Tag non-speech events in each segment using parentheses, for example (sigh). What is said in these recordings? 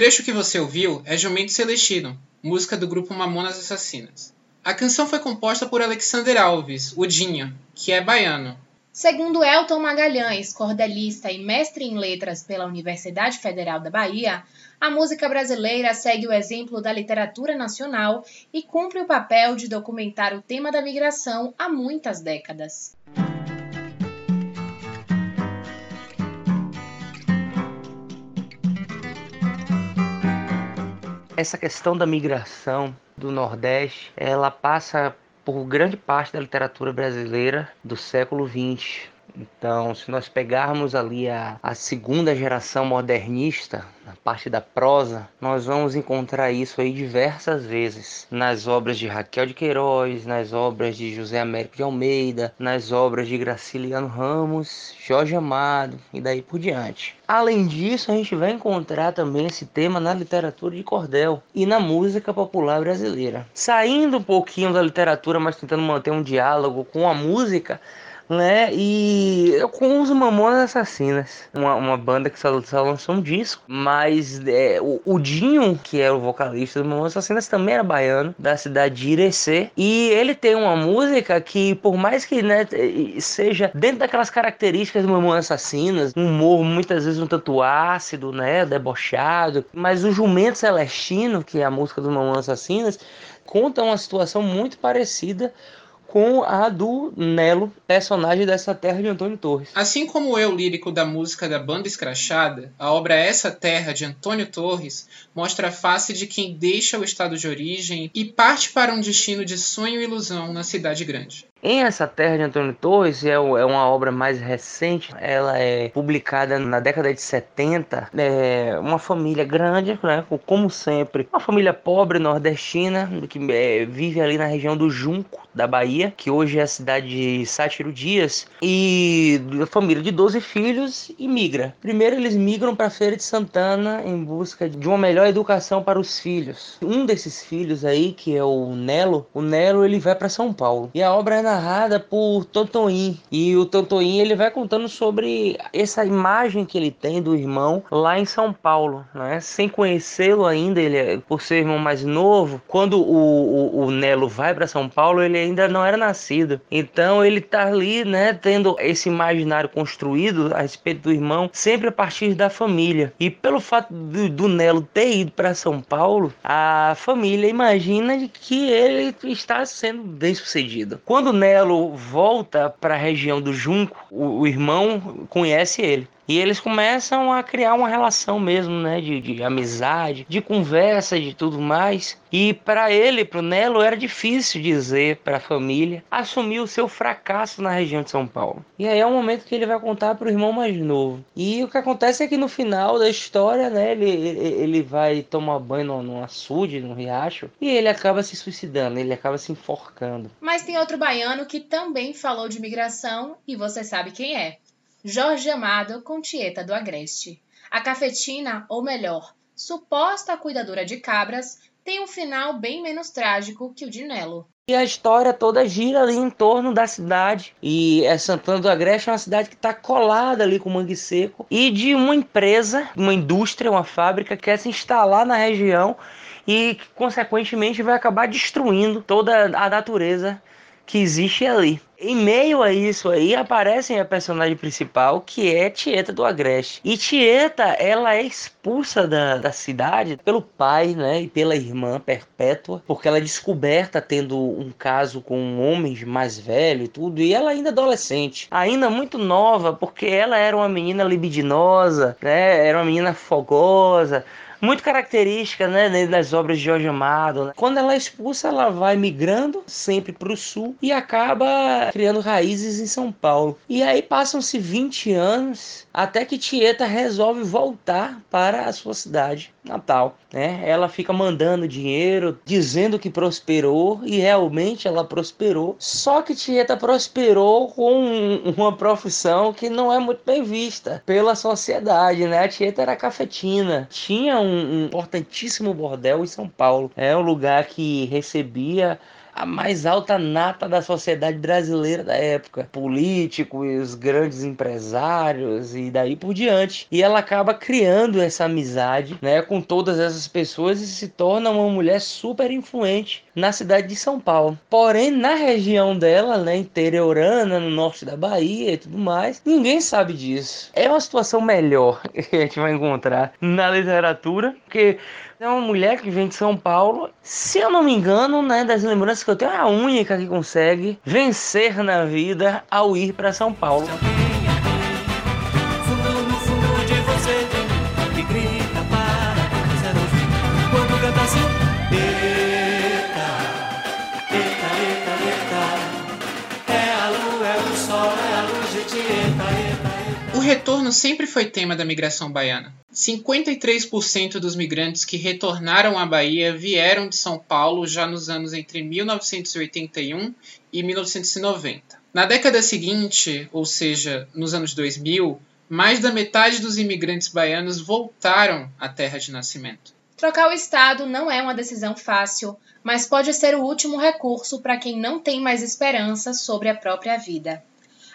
trecho que você ouviu é Jumento Celestino, música do grupo Mamonas Assassinas. A canção foi composta por Alexander Alves, o Dinho, que é baiano. Segundo Elton Magalhães, cordelista e mestre em letras pela Universidade Federal da Bahia, a música brasileira segue o exemplo da literatura nacional e cumpre o papel de documentar o tema da migração há muitas décadas. Essa questão da migração do Nordeste, ela passa por grande parte da literatura brasileira do século XX. Então, se nós pegarmos ali a, a segunda geração modernista, na parte da prosa, nós vamos encontrar isso aí diversas vezes nas obras de Raquel de Queiroz, nas obras de José Américo de Almeida, nas obras de Graciliano Ramos, Jorge Amado e daí por diante. Além disso, a gente vai encontrar também esse tema na literatura de cordel e na música popular brasileira. Saindo um pouquinho da literatura, mas tentando manter um diálogo com a música, né? E com os Mamonas Assassinas, uma, uma banda que só, só lançou um disco, mas é, o, o, Dinho, que é o vocalista do Mamonas Assassinas, também era baiano, da cidade de Irecê, e ele tem uma música que, por mais que né, seja dentro daquelas características do Mamonas Assassinas, um humor muitas vezes um tanto ácido, né, debochado, mas o Jumento Celestino, que é a música do Mamonas Assassinas, conta uma situação muito parecida com a do Nelo, personagem dessa terra de Antônio Torres. Assim como o eu lírico da música da banda escrachada, a obra Essa Terra de Antônio Torres mostra a face de quem deixa o estado de origem e parte para um destino de sonho e ilusão na cidade grande. Em Essa Terra de Antônio Torres é, é uma obra mais recente, ela é publicada na década de 70. É uma família grande, né, como sempre, uma família pobre nordestina que é, vive ali na região do Junco, da Bahia, que hoje é a cidade de Sátiro Dias, e família de 12 filhos e migra. Primeiro eles migram para a Feira de Santana em busca de uma melhor educação para os filhos. Um desses filhos aí, que é o Nelo, o Nelo ele vai para São Paulo. E a obra é narrada por Tontoim. E o Tontoim ele vai contando sobre essa imagem que ele tem do irmão lá em São Paulo, né? Sem conhecê-lo ainda, ele é, por ser irmão mais novo, quando o, o, o Nelo vai para São Paulo, ele ainda não era nascido. Então ele tá ali, né, tendo esse imaginário construído a respeito do irmão, sempre a partir da família. E pelo fato do, do Nelo ter ido para São Paulo, a família imagina que ele está sendo bem sucedido. Quando Nelo volta para a região do Junco, o, o irmão conhece ele. E eles começam a criar uma relação mesmo, né? De, de amizade, de conversa, de tudo mais. E para ele, para o Nelo, era difícil dizer para a família assumir o seu fracasso na região de São Paulo. E aí é o momento que ele vai contar para o irmão mais novo. E o que acontece é que no final da história, né? Ele, ele vai tomar banho num, num açude, num riacho, e ele acaba se suicidando, ele acaba se enforcando. Mas tem outro baiano que também falou de migração e você sabe quem é. Jorge Amado com Tieta do Agreste. A cafetina, ou melhor, suposta cuidadora de cabras, tem um final bem menos trágico que o de Nelo. E a história toda gira ali em torno da cidade. E é Santana do Agreste é uma cidade que está colada ali com o Mangue Seco. E de uma empresa, uma indústria, uma fábrica que quer se instalar na região e que, consequentemente, vai acabar destruindo toda a natureza que existe ali. Em meio a isso aí aparece a personagem principal que é Tieta do Agreste. E Tieta, ela é expulsa da, da cidade pelo pai, né, e pela irmã Perpétua, porque ela é descoberta tendo um caso com um homem mais velho e tudo, e ela ainda adolescente, ainda muito nova, porque ela era uma menina libidinosa, né, era uma menina fogosa, muito característica né, das obras de Jorge Amado. Né? Quando ela é expulsa, ela vai migrando sempre para o sul e acaba criando raízes em São Paulo. E aí passam-se 20 anos até que Tieta resolve voltar para a sua cidade natal. Né? Ela fica mandando dinheiro, dizendo que prosperou e realmente ela prosperou. Só que Tieta prosperou com uma profissão que não é muito bem vista pela sociedade. Né? A Tieta era cafetina, tinha um, um importantíssimo bordel em São Paulo. É um lugar que recebia a mais alta nata da sociedade brasileira da época. Políticos, grandes empresários e daí por diante. E ela acaba criando essa amizade né, com todas essas pessoas e se torna uma mulher super influente na cidade de São Paulo. Porém, na região dela, né, interiorana, no norte da Bahia e tudo mais, ninguém sabe disso. É uma situação melhor (laughs) que a gente vai encontrar na literatura, porque é uma mulher que vem de São Paulo. Se eu não me engano, né, das lembranças que eu tenho, é a única que consegue vencer na vida ao ir para São Paulo. O retorno sempre foi tema da migração baiana. 53% dos migrantes que retornaram à Bahia vieram de São Paulo já nos anos entre 1981 e 1990. Na década seguinte, ou seja, nos anos 2000, mais da metade dos imigrantes baianos voltaram à terra de nascimento. Trocar o estado não é uma decisão fácil, mas pode ser o último recurso para quem não tem mais esperança sobre a própria vida.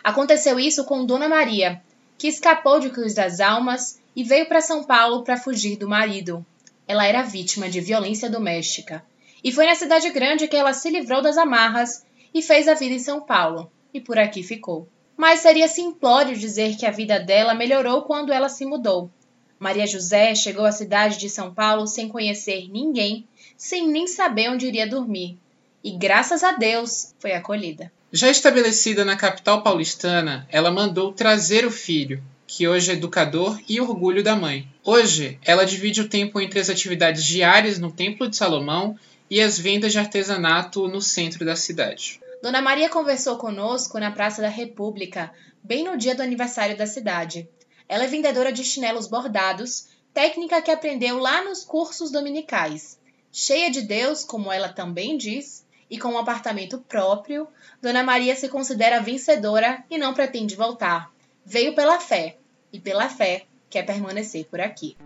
Aconteceu isso com Dona Maria, que escapou de Cruz das Almas e veio para São Paulo para fugir do marido. Ela era vítima de violência doméstica. E foi na cidade grande que ela se livrou das amarras e fez a vida em São Paulo. E por aqui ficou. Mas seria simplório dizer que a vida dela melhorou quando ela se mudou. Maria José chegou à cidade de São Paulo sem conhecer ninguém, sem nem saber onde iria dormir. E graças a Deus foi acolhida. Já estabelecida na capital paulistana, ela mandou trazer o filho, que hoje é educador e orgulho da mãe. Hoje, ela divide o tempo entre as atividades diárias no Templo de Salomão e as vendas de artesanato no centro da cidade. Dona Maria conversou conosco na Praça da República, bem no dia do aniversário da cidade. Ela é vendedora de chinelos bordados, técnica que aprendeu lá nos cursos dominicais. Cheia de Deus, como ela também diz, e com um apartamento próprio, Dona Maria se considera vencedora e não pretende voltar. Veio pela fé, e pela fé quer permanecer por aqui.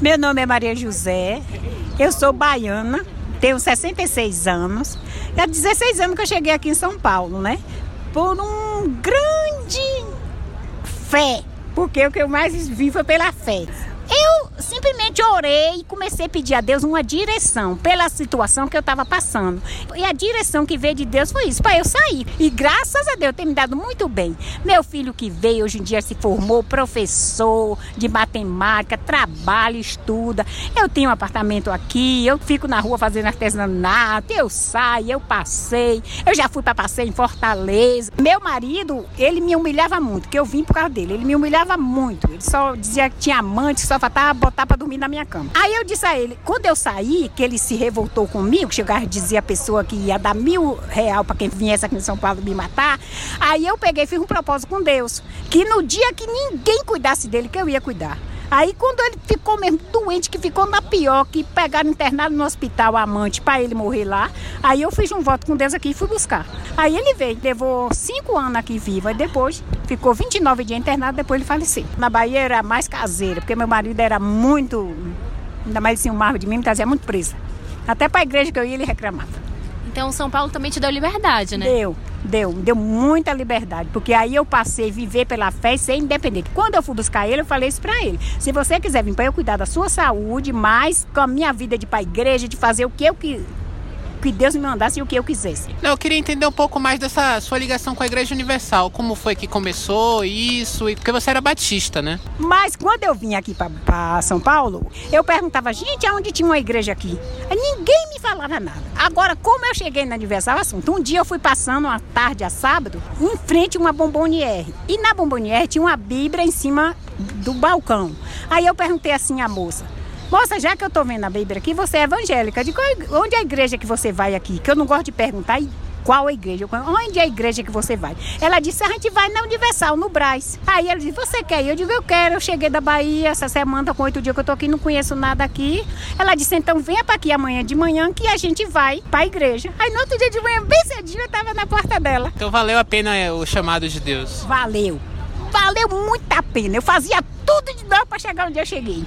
Meu nome é Maria José, eu sou baiana, tenho 66 anos. Há 16 anos que eu cheguei aqui em São Paulo, né? Por um grande fé, porque o que eu mais vi foi pela fé. Simplesmente orei e comecei a pedir a Deus uma direção pela situação que eu estava passando. E a direção que veio de Deus foi isso, para eu sair. E graças a Deus tem me dado muito bem. Meu filho que veio hoje em dia se formou professor de matemática, trabalha, estuda. Eu tenho um apartamento aqui, eu fico na rua fazendo artesanato, eu saio, eu passei. Eu já fui para passeio em Fortaleza. Meu marido, ele me humilhava muito, que eu vim por causa dele. Ele me humilhava muito. Ele só dizia que tinha amante, só faltava botar para dormir na minha cama. Aí eu disse a ele, quando eu saí, que ele se revoltou comigo, chegava e dizia a pessoa que ia dar mil real para quem viesse aqui em São Paulo me matar. Aí eu peguei e fiz um propósito com Deus, que no dia que ninguém cuidasse dele, que eu ia cuidar. Aí quando ele ficou mesmo doente, que ficou na pior, que pegaram internado no hospital amante para ele morrer lá, aí eu fiz um voto com Deus aqui e fui buscar. Aí ele veio, levou cinco anos aqui vivo, e depois ficou 29 dias internado, depois ele faleceu. Na Bahia era mais caseira, porque meu marido era muito, ainda mais assim, um marro de mim, me trazia muito presa. Até para a igreja que eu ia, ele reclamava. Então São Paulo também te deu liberdade, né? Deu, deu, deu muita liberdade, porque aí eu passei a viver pela fé e ser independente. Quando eu fui buscar ele, eu falei isso para ele. Se você quiser vir para eu cuidar da sua saúde, mais com a minha vida de ir para igreja, de fazer o que eu que que Deus me mandasse e o que eu quisesse. Não, eu queria entender um pouco mais dessa sua ligação com a Igreja Universal. Como foi que começou isso? E porque você era batista, né? Mas quando eu vim aqui para São Paulo, eu perguntava, gente, aonde tinha uma igreja aqui? Ninguém me falava nada. Agora, como eu cheguei na Universal Assunto, um dia eu fui passando uma tarde a sábado, em frente a uma bomboniere. E na bomboniere tinha uma Bíblia em cima do balcão. Aí eu perguntei assim à moça, Moça, já que eu tô vendo a Bíblia aqui, você é evangélica. De qual, onde é a igreja que você vai aqui? Que eu não gosto de perguntar qual a igreja, onde é a igreja que você vai? Ela disse, a gente vai na Universal, no Braz. Aí ela disse, você quer ir? Eu digo, eu quero. Eu cheguei da Bahia essa semana, com oito dias que eu tô aqui, não conheço nada aqui. Ela disse, então venha para aqui amanhã de manhã que a gente vai para a igreja. Aí no outro dia de manhã, bem cedinho, eu tava na porta dela. Então valeu a pena é, o chamado de Deus. Valeu. valeu muito a pena. Eu fazia tudo de novo para chegar onde eu cheguei.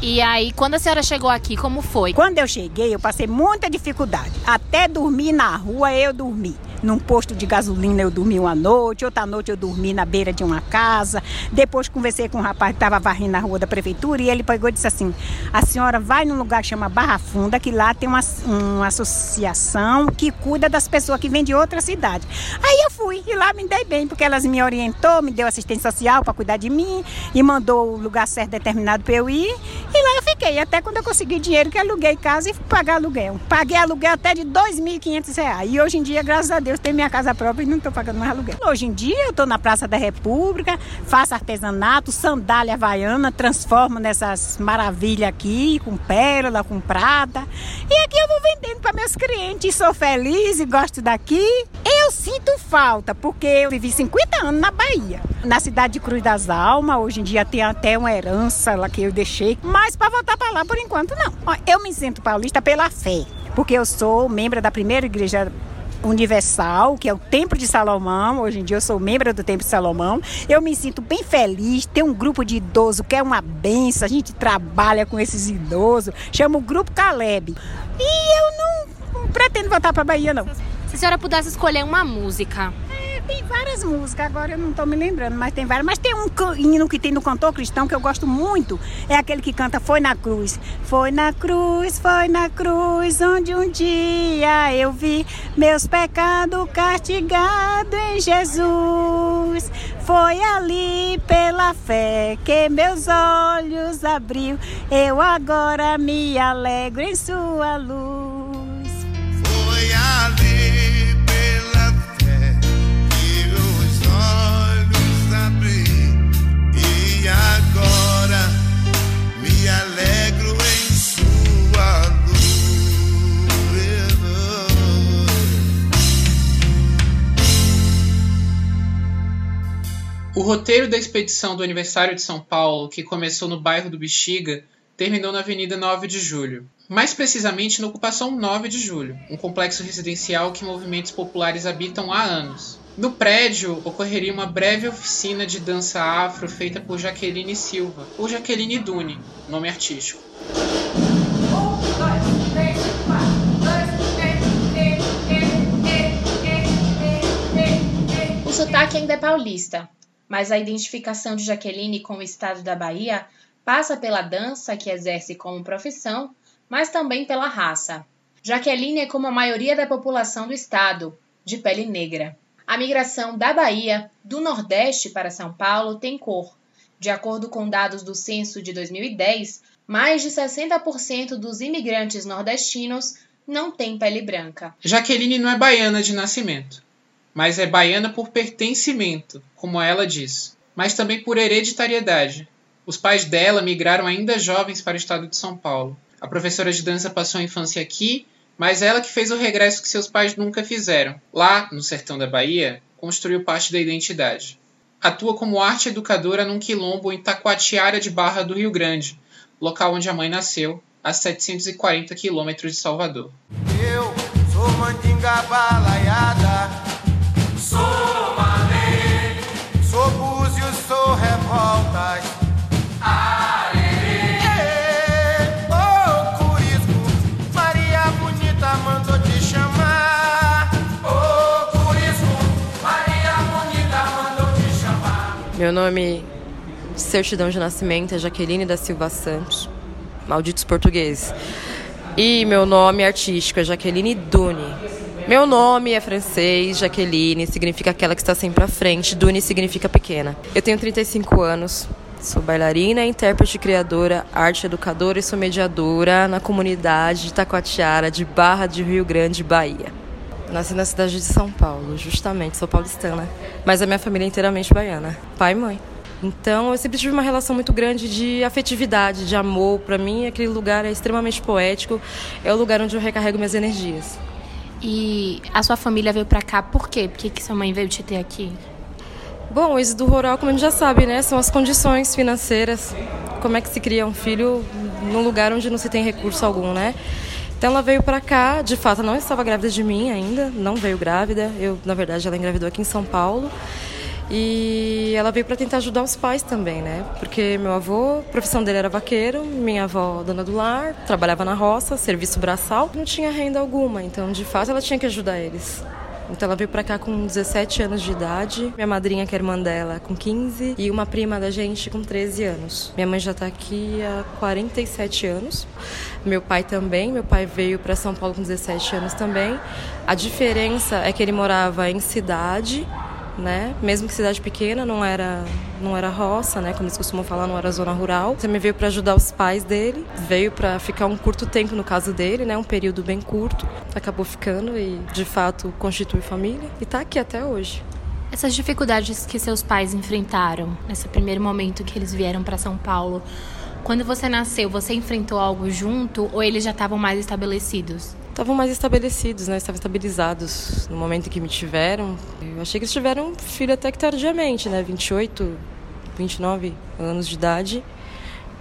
E aí, quando a senhora chegou aqui, como foi? Quando eu cheguei, eu passei muita dificuldade. Até dormir na rua, eu dormi num posto de gasolina eu dormi uma noite, outra noite eu dormi na beira de uma casa. Depois conversei com um rapaz que estava varrendo na rua da prefeitura e ele pegou e disse assim: a senhora vai num lugar que chama Barra Funda, que lá tem uma, uma associação que cuida das pessoas que vêm de outra cidade. Aí eu fui e lá me dei bem, porque elas me orientou, me deu assistência social para cuidar de mim e mandou o lugar certo determinado para eu ir. E lá eu fiquei, até quando eu consegui dinheiro que aluguei casa e fui pagar aluguel. Paguei aluguel até de R$ 2.500. E hoje em dia, graças a Deus, tenho minha casa própria e não estou pagando mais aluguel. Hoje em dia eu estou na Praça da República, faço artesanato, sandália havaiana, transformo nessas maravilhas aqui, com pérola, com prata. E aqui eu vou vendendo para meus clientes. Sou feliz e gosto daqui. Eu sinto falta, porque eu vivi 50 anos na Bahia, na cidade de Cruz das Almas. Hoje em dia tem até uma herança lá que eu deixei. Mas para voltar para lá, por enquanto, não. Eu me sinto paulista pela fé porque eu sou membro da primeira igreja universal, que é o Templo de Salomão. Hoje em dia eu sou membro do Templo de Salomão. Eu me sinto bem feliz. Tem um grupo de idosos que é uma benção. A gente trabalha com esses idosos. Chama o Grupo Caleb. E eu não, não pretendo voltar para Bahia, não. A senhora pudesse escolher uma música tem várias músicas, agora eu não estou me lembrando, mas tem várias. Mas tem um hino que tem no cantor cristão que eu gosto muito, é aquele que canta Foi na Cruz. Foi na cruz, foi na cruz, onde um dia eu vi meus pecados castigados em Jesus. Foi ali pela fé que meus olhos abriu, eu agora me alegro em sua luz. Roteiro da expedição do aniversário de São Paulo, que começou no bairro do Bexiga, terminou na Avenida 9 de Julho. Mais precisamente na ocupação 9 de Julho, um complexo residencial que movimentos populares habitam há anos. No prédio ocorreria uma breve oficina de dança afro feita por Jaqueline Silva, ou Jaqueline Dune, nome artístico. O sotaque ainda é paulista, mas a identificação de Jaqueline com o estado da Bahia passa pela dança que exerce como profissão, mas também pela raça. Jaqueline é como a maioria da população do estado, de pele negra. A migração da Bahia, do Nordeste para São Paulo, tem cor. De acordo com dados do censo de 2010, mais de 60% dos imigrantes nordestinos não têm pele branca. Jaqueline não é baiana de nascimento mas é baiana por pertencimento, como ela diz, mas também por hereditariedade. Os pais dela migraram ainda jovens para o estado de São Paulo. A professora de dança passou a infância aqui, mas ela que fez o regresso que seus pais nunca fizeram. Lá, no sertão da Bahia, construiu parte da identidade. Atua como arte educadora num quilombo em Taquatiara de Barra do Rio Grande, local onde a mãe nasceu, a 740 quilômetros de Salvador. Eu sou mandinga balaiada Sou Malê, sou Búzios, sou Revoltas. Arerê. oh, Curisco, Maria Bonita mandou te chamar. Oh, Curisco, Maria Bonita mandou te chamar. Meu nome de certidão de nascimento é Jaqueline da Silva Santos. Malditos portugueses. E meu nome artístico é Jaqueline Dune. Meu nome é francês, Jaqueline, significa aquela que está sempre à frente, Duni significa pequena. Eu tenho 35 anos, sou bailarina, intérprete, criadora, arte educadora e sou mediadora na comunidade de Taquatiara, de Barra de Rio Grande, Bahia. Nasci na cidade de São Paulo, justamente, sou paulistana, mas a minha família é inteiramente baiana, pai e mãe. Então, eu sempre tive uma relação muito grande de afetividade, de amor. Para mim, aquele lugar é extremamente poético, é o lugar onde eu recarrego minhas energias. E a sua família veio para cá por quê? Por que, que sua mãe veio te ter aqui? Bom, o êxodo rural, como a gente já sabe, né, são as condições financeiras. Como é que se cria um filho num lugar onde não se tem recurso algum, né? Então ela veio para cá, de fato, não estava grávida de mim ainda, não veio grávida. Eu, na verdade, ela engravidou aqui em São Paulo. E ela veio para tentar ajudar os pais também, né? Porque meu avô, a profissão dele era vaqueiro, minha avó, dona do lar, trabalhava na roça, serviço braçal, não tinha renda alguma, então de fato ela tinha que ajudar eles. Então ela veio pra cá com 17 anos de idade, minha madrinha, que é irmã dela, com 15, e uma prima da gente com 13 anos. Minha mãe já tá aqui há 47 anos. Meu pai também, meu pai veio para São Paulo com 17 anos também. A diferença é que ele morava em cidade né? Mesmo que cidade pequena, não era não era roça, né? Como eles costumam falar, não era zona rural. Também veio para ajudar os pais dele, veio para ficar um curto tempo no caso dele, né? Um período bem curto. Acabou ficando e de fato constitui família e está aqui até hoje. Essas dificuldades que seus pais enfrentaram nesse primeiro momento que eles vieram para São Paulo, quando você nasceu, você enfrentou algo junto ou eles já estavam mais estabelecidos? Estavam mais estabelecidos, né? Estavam estabilizados no momento em que me tiveram. Eu achei que eles tiveram filho até que tardiamente, né? 28, 29 anos de idade.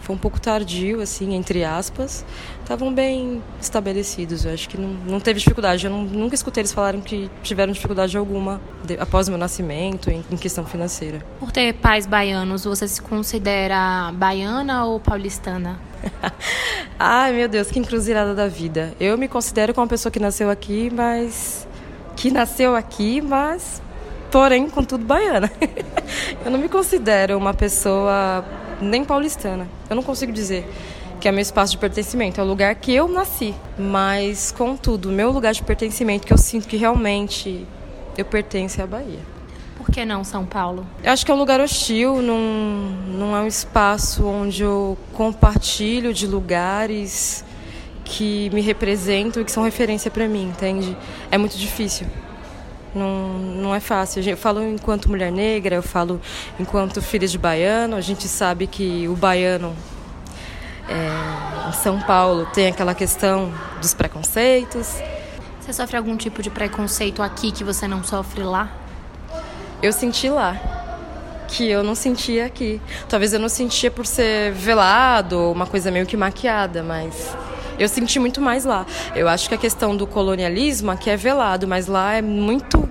Foi um pouco tardio, assim, entre aspas. Estavam bem estabelecidos. Eu acho que não, não teve dificuldade. Eu não, nunca escutei eles falarem que tiveram dificuldade alguma de, após o meu nascimento, em, em questão financeira. Por ter pais baianos, você se considera baiana ou paulistana? (laughs) Ai, meu Deus, que encruzilhada da vida. Eu me considero como uma pessoa que nasceu aqui, mas. que nasceu aqui, mas. porém, contudo, baiana. (laughs) eu não me considero uma pessoa nem paulistana. Eu não consigo dizer que é meu espaço de pertencimento, é o lugar que eu nasci. Mas, contudo, meu lugar de pertencimento, que eu sinto que realmente eu pertenço é a Bahia. Por que não São Paulo? Eu acho que é um lugar hostil, não, não é um espaço onde eu compartilho de lugares que me representam e que são referência para mim, entende? É muito difícil. Não, não é fácil. Eu falo enquanto mulher negra, eu falo enquanto filha de baiano. A gente sabe que o baiano é, em São Paulo tem aquela questão dos preconceitos. Você sofre algum tipo de preconceito aqui que você não sofre lá? eu senti lá que eu não sentia aqui. Talvez eu não sentia por ser velado, uma coisa meio que maquiada, mas eu senti muito mais lá. Eu acho que a questão do colonialismo aqui é velado, mas lá é muito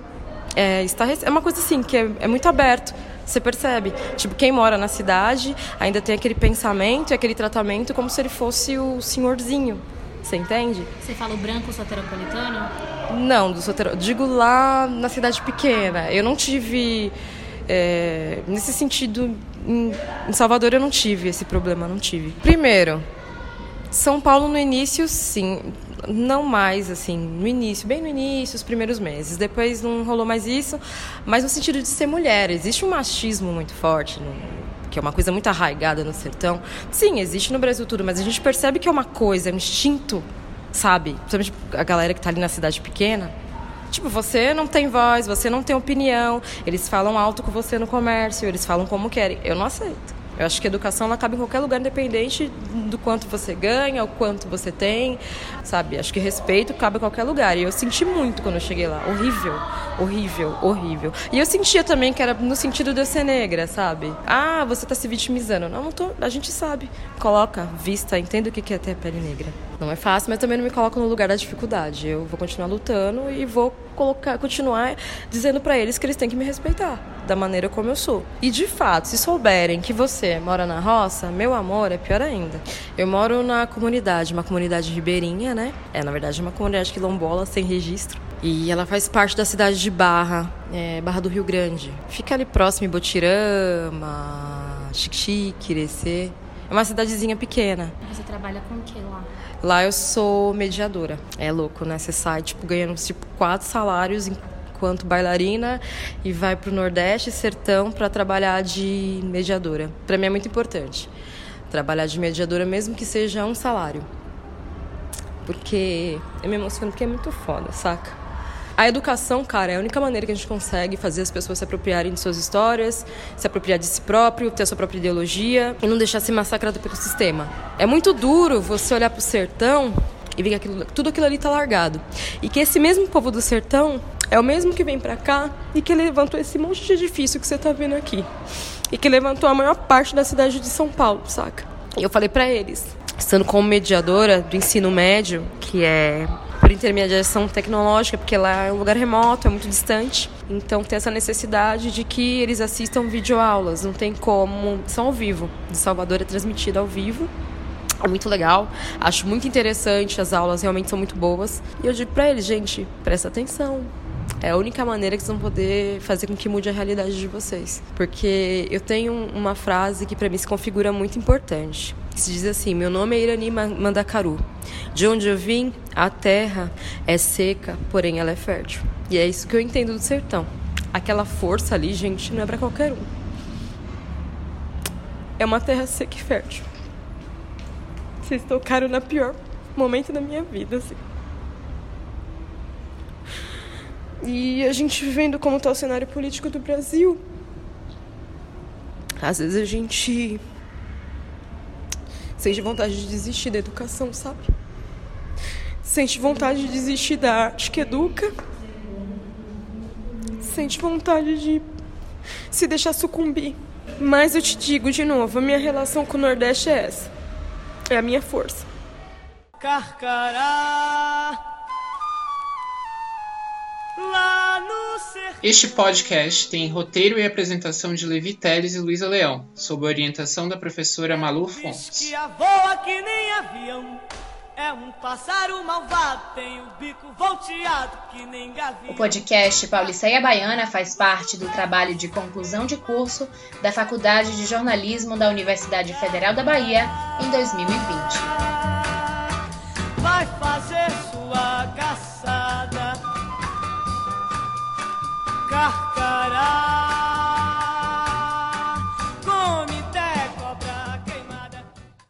é, está, é uma coisa assim que é, é muito aberto. Você percebe? Tipo, quem mora na cidade ainda tem aquele pensamento e aquele tratamento como se ele fosse o senhorzinho. Você entende? Você fala o branco soteropolitano? Não, do Sotero. Digo lá na cidade pequena. Eu não tive. É, nesse sentido, em, em Salvador eu não tive esse problema, não tive. Primeiro, São Paulo no início, sim. Não mais, assim, no início, bem no início, os primeiros meses. Depois não rolou mais isso, mas no sentido de ser mulher. Existe um machismo muito forte, no, que é uma coisa muito arraigada no sertão. Sim, existe no Brasil tudo, mas a gente percebe que é uma coisa, é um instinto sabe? Principalmente a galera que tá ali na cidade pequena. Tipo, você não tem voz, você não tem opinião, eles falam alto com você no comércio, eles falam como querem. Eu não aceito. Eu acho que a educação ela cabe em qualquer lugar, independente do quanto você ganha, o quanto você tem, sabe? Acho que respeito cabe em qualquer lugar. E eu senti muito quando eu cheguei lá. Horrível, horrível, horrível. E eu sentia também que era no sentido de eu ser negra, sabe? Ah, você tá se vitimizando. Não, não tô. A gente sabe. Coloca, vista, entenda o que é ter pele negra. Não é fácil, mas também não me coloco no lugar da dificuldade. Eu vou continuar lutando e vou colocar, continuar dizendo para eles que eles têm que me respeitar da maneira como eu sou. E de fato, se souberem que você mora na roça, meu amor, é pior ainda. Eu moro na comunidade, uma comunidade ribeirinha, né? É, na verdade, uma comunidade quilombola sem registro. E ela faz parte da cidade de Barra, é, Barra do Rio Grande. Fica ali próximo em Botirama, Xique-Xique, Irecê. É uma cidadezinha pequena. Você trabalha com o que lá? Lá eu sou mediadora. É louco, né? Você sai, tipo, ganhando, tipo, quatro salários enquanto bailarina e vai pro Nordeste, Sertão, para trabalhar de mediadora. Para mim é muito importante. Trabalhar de mediadora, mesmo que seja um salário. Porque eu me emociono porque é muito foda, saca? A educação, cara, é a única maneira que a gente consegue fazer as pessoas se apropriarem de suas histórias, se apropriar de si próprio, ter a sua própria ideologia e não deixar ser massacrado pelo sistema. É muito duro você olhar pro sertão e ver que aquilo, tudo aquilo ali tá largado. E que esse mesmo povo do sertão é o mesmo que vem para cá e que levantou esse monte de edifício que você tá vendo aqui. E que levantou a maior parte da cidade de São Paulo, saca? E eu falei para eles, estando como mediadora do ensino médio, que é por intermediação tecnológica, porque lá é um lugar remoto, é muito distante. Então tem essa necessidade de que eles assistam videoaulas, não tem como, são ao vivo. De Salvador é transmitida ao vivo. É muito legal, acho muito interessante, as aulas realmente são muito boas. E eu digo para eles, gente, presta atenção, é a única maneira que vocês vão poder fazer com que mude a realidade de vocês. Porque eu tenho uma frase que para mim se configura muito importante. Que se diz assim: Meu nome é Irani Mandacaru. De onde eu vim, a terra é seca, porém ela é fértil. E é isso que eu entendo do sertão. Aquela força ali, gente, não é para qualquer um. É uma terra seca e fértil. Vocês tocaram na pior momento da minha vida, assim. E a gente vendo como está o cenário político do Brasil, às vezes a gente sente vontade de desistir da educação, sabe? Sente vontade de desistir da arte que educa. Sente vontade de se deixar sucumbir. Mas eu te digo de novo, a minha relação com o Nordeste é essa. É a minha força. Carcará. Este podcast tem roteiro e apresentação de Levi Teles e Luísa Leão, sob a orientação da professora Malu Fontes. É um pássaro malvado, tem o bico volteado que nem gavião. O podcast Pauliceia Baiana faz parte do trabalho de conclusão de curso da Faculdade de Jornalismo da Universidade Federal da Bahia em 2020. Vai fazer